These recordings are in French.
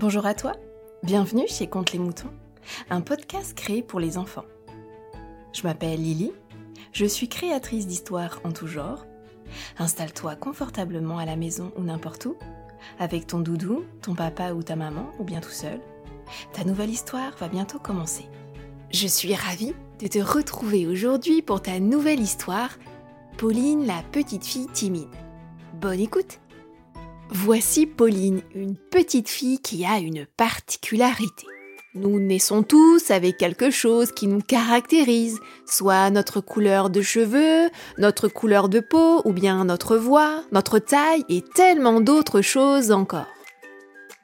Bonjour à toi, bienvenue chez Conte les moutons, un podcast créé pour les enfants. Je m'appelle Lily, je suis créatrice d'histoires en tout genre. Installe-toi confortablement à la maison ou n'importe où, avec ton doudou, ton papa ou ta maman, ou bien tout seul. Ta nouvelle histoire va bientôt commencer. Je suis ravie de te retrouver aujourd'hui pour ta nouvelle histoire, Pauline la petite fille timide. Bonne écoute Voici Pauline, une petite fille qui a une particularité. Nous naissons tous avec quelque chose qui nous caractérise, soit notre couleur de cheveux, notre couleur de peau, ou bien notre voix, notre taille et tellement d'autres choses encore.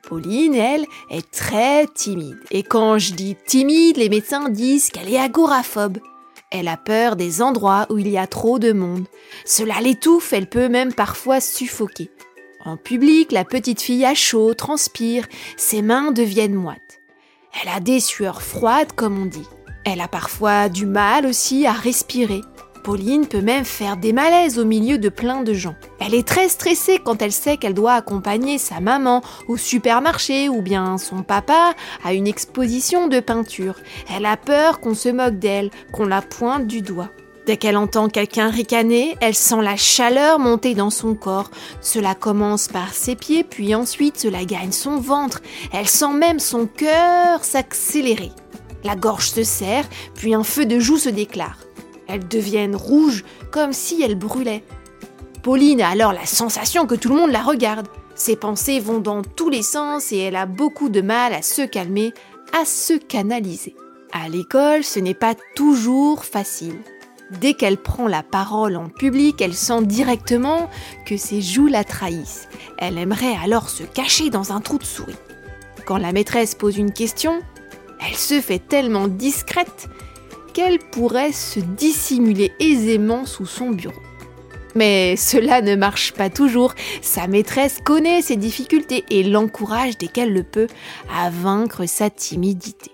Pauline, elle, est très timide. Et quand je dis timide, les médecins disent qu'elle est agoraphobe. Elle a peur des endroits où il y a trop de monde. Cela l'étouffe, elle peut même parfois suffoquer. En public, la petite fille a chaud, transpire, ses mains deviennent moites. Elle a des sueurs froides, comme on dit. Elle a parfois du mal aussi à respirer. Pauline peut même faire des malaises au milieu de plein de gens. Elle est très stressée quand elle sait qu'elle doit accompagner sa maman au supermarché ou bien son papa à une exposition de peinture. Elle a peur qu'on se moque d'elle, qu'on la pointe du doigt. Dès qu'elle entend quelqu'un ricaner, elle sent la chaleur monter dans son corps. Cela commence par ses pieds, puis ensuite cela gagne son ventre. Elle sent même son cœur s'accélérer. La gorge se serre, puis un feu de joue se déclare. Elles deviennent rouges, comme si elles brûlaient. Pauline a alors la sensation que tout le monde la regarde. Ses pensées vont dans tous les sens et elle a beaucoup de mal à se calmer, à se canaliser. À l'école, ce n'est pas toujours facile. Dès qu'elle prend la parole en public, elle sent directement que ses joues la trahissent. Elle aimerait alors se cacher dans un trou de souris. Quand la maîtresse pose une question, elle se fait tellement discrète qu'elle pourrait se dissimuler aisément sous son bureau. Mais cela ne marche pas toujours. Sa maîtresse connaît ses difficultés et l'encourage dès qu'elle le peut à vaincre sa timidité.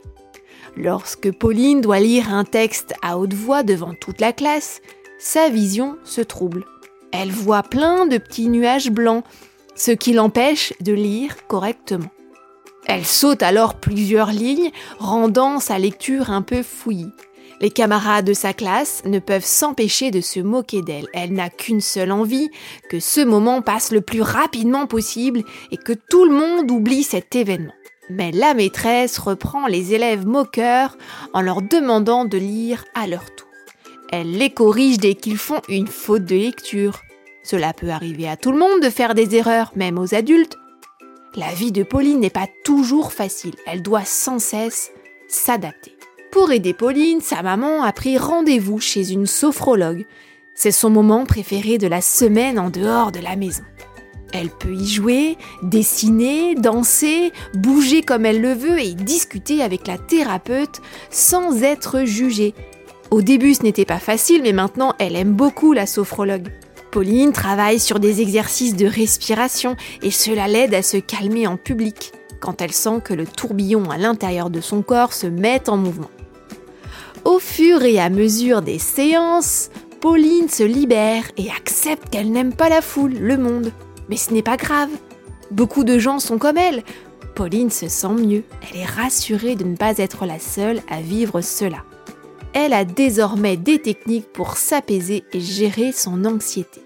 Lorsque Pauline doit lire un texte à haute voix devant toute la classe, sa vision se trouble. Elle voit plein de petits nuages blancs, ce qui l'empêche de lire correctement. Elle saute alors plusieurs lignes, rendant sa lecture un peu fouillie. Les camarades de sa classe ne peuvent s'empêcher de se moquer d'elle. Elle n'a qu'une seule envie, que ce moment passe le plus rapidement possible et que tout le monde oublie cet événement. Mais la maîtresse reprend les élèves moqueurs en leur demandant de lire à leur tour. Elle les corrige dès qu'ils font une faute de lecture. Cela peut arriver à tout le monde de faire des erreurs, même aux adultes. La vie de Pauline n'est pas toujours facile, elle doit sans cesse s'adapter. Pour aider Pauline, sa maman a pris rendez-vous chez une sophrologue. C'est son moment préféré de la semaine en dehors de la maison. Elle peut y jouer, dessiner, danser, bouger comme elle le veut et discuter avec la thérapeute sans être jugée. Au début ce n'était pas facile mais maintenant elle aime beaucoup la sophrologue. Pauline travaille sur des exercices de respiration et cela l'aide à se calmer en public quand elle sent que le tourbillon à l'intérieur de son corps se met en mouvement. Au fur et à mesure des séances, Pauline se libère et accepte qu'elle n'aime pas la foule, le monde. Mais ce n'est pas grave. Beaucoup de gens sont comme elle. Pauline se sent mieux. Elle est rassurée de ne pas être la seule à vivre cela. Elle a désormais des techniques pour s'apaiser et gérer son anxiété.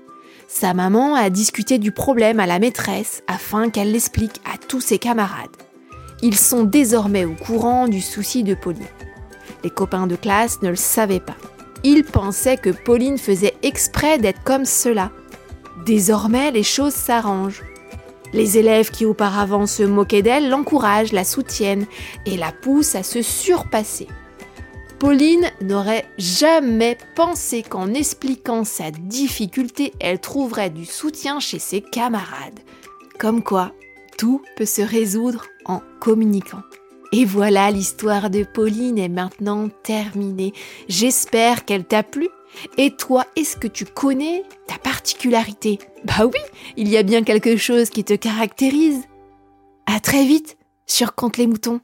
Sa maman a discuté du problème à la maîtresse afin qu'elle l'explique à tous ses camarades. Ils sont désormais au courant du souci de Pauline. Les copains de classe ne le savaient pas. Ils pensaient que Pauline faisait exprès d'être comme cela Désormais, les choses s'arrangent. Les élèves qui auparavant se moquaient d'elle l'encouragent, la soutiennent et la poussent à se surpasser. Pauline n'aurait jamais pensé qu'en expliquant sa difficulté, elle trouverait du soutien chez ses camarades. Comme quoi, tout peut se résoudre en communiquant. Et voilà, l'histoire de Pauline est maintenant terminée. J'espère qu'elle t'a plu et toi, est-ce que tu connais ta particularité? Bah oui, il y a bien quelque chose qui te caractérise. À très vite sur Compte les moutons.